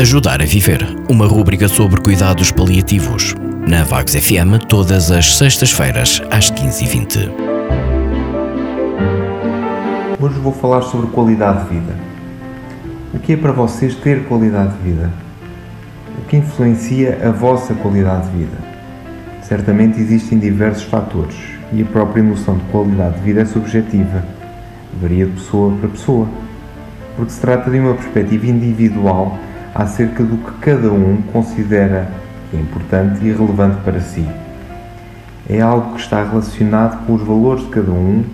Ajudar a Viver, uma rúbrica sobre cuidados paliativos. Na Vagos FM, todas as sextas-feiras, às 15h20. Hoje vou falar sobre qualidade de vida. O que é para vocês ter qualidade de vida? O que influencia a vossa qualidade de vida? Certamente existem diversos fatores e a própria noção de qualidade de vida é subjetiva, varia de pessoa para pessoa, porque se trata de uma perspectiva individual acerca do que cada um considera importante e relevante para si. É algo que está relacionado com os valores de cada um,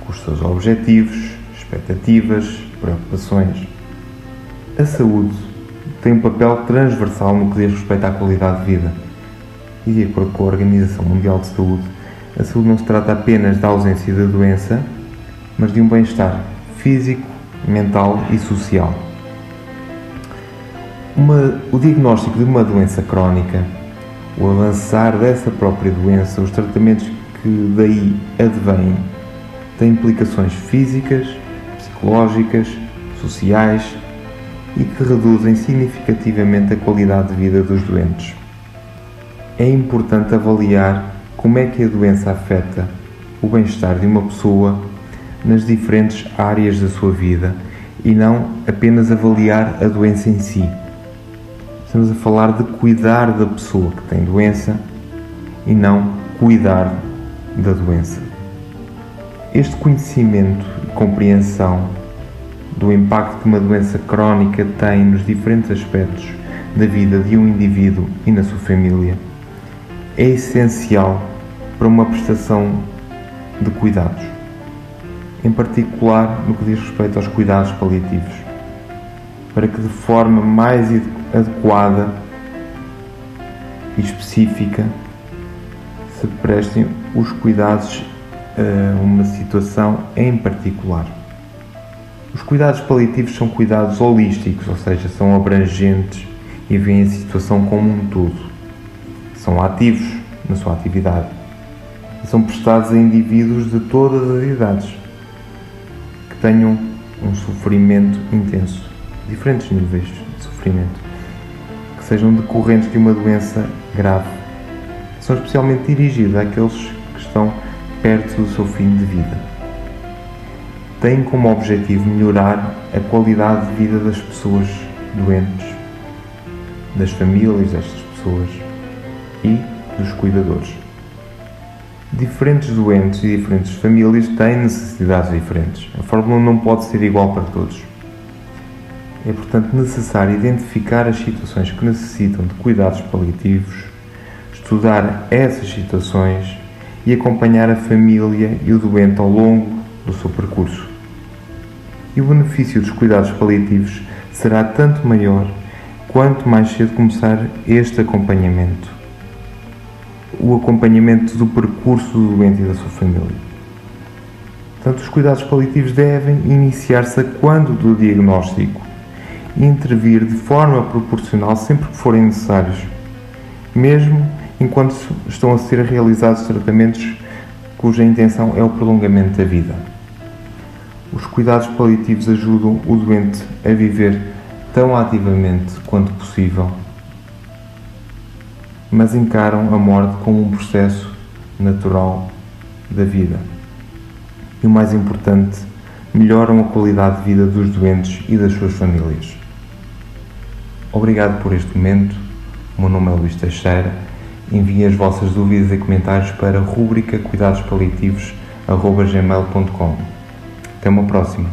com os seus objetivos, expectativas, preocupações. A saúde tem um papel transversal no que diz respeito à qualidade de vida. E de acordo com a Organização Mundial de Saúde, a saúde não se trata apenas da ausência da doença, mas de um bem-estar físico, mental e social. Uma, o diagnóstico de uma doença crónica, o avançar dessa própria doença, os tratamentos que daí advêm, têm implicações físicas, psicológicas, sociais e que reduzem significativamente a qualidade de vida dos doentes. É importante avaliar como é que a doença afeta o bem-estar de uma pessoa nas diferentes áreas da sua vida e não apenas avaliar a doença em si. Estamos a falar de cuidar da pessoa que tem doença e não cuidar da doença. Este conhecimento e compreensão do impacto que uma doença crónica tem nos diferentes aspectos da vida de um indivíduo e na sua família é essencial para uma prestação de cuidados, em particular no que diz respeito aos cuidados paliativos, para que de forma mais adequada e específica se prestem os cuidados a uma situação em particular. Os cuidados paliativos são cuidados holísticos, ou seja, são abrangentes e veem a situação como um todo. São ativos na sua atividade e são prestados a indivíduos de todas as idades que tenham um sofrimento intenso, diferentes níveis de sofrimento sejam decorrentes de uma doença grave. São especialmente dirigidos àqueles que estão perto do seu fim de vida. Têm como objetivo melhorar a qualidade de vida das pessoas doentes, das famílias destas pessoas e dos cuidadores. Diferentes doentes e diferentes famílias têm necessidades diferentes. A fórmula não pode ser igual para todos. É, portanto, necessário identificar as situações que necessitam de cuidados paliativos, estudar essas situações e acompanhar a família e o doente ao longo do seu percurso. E o benefício dos cuidados paliativos será tanto maior quanto mais cedo começar este acompanhamento. O acompanhamento do percurso do doente e da sua família. Portanto, os cuidados paliativos devem iniciar-se quando do diagnóstico e intervir de forma proporcional sempre que forem necessários, mesmo enquanto estão a ser realizados tratamentos cuja intenção é o prolongamento da vida. Os cuidados paliativos ajudam o doente a viver tão ativamente quanto possível, mas encaram a morte como um processo natural da vida. E o mais importante, melhoram a qualidade de vida dos doentes e das suas famílias. Obrigado por este momento. O meu nome é Luís Teixeira. Enviem as vossas dúvidas e comentários para rubrica cuidados paliativos@gmail.com. Até uma próxima.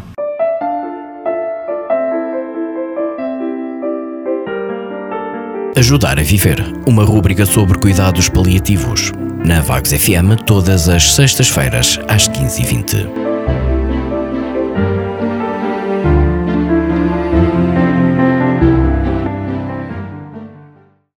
Ajudar a Viver, uma rúbrica sobre cuidados paliativos. Na Vagos FM, todas as sextas-feiras, às 15h20.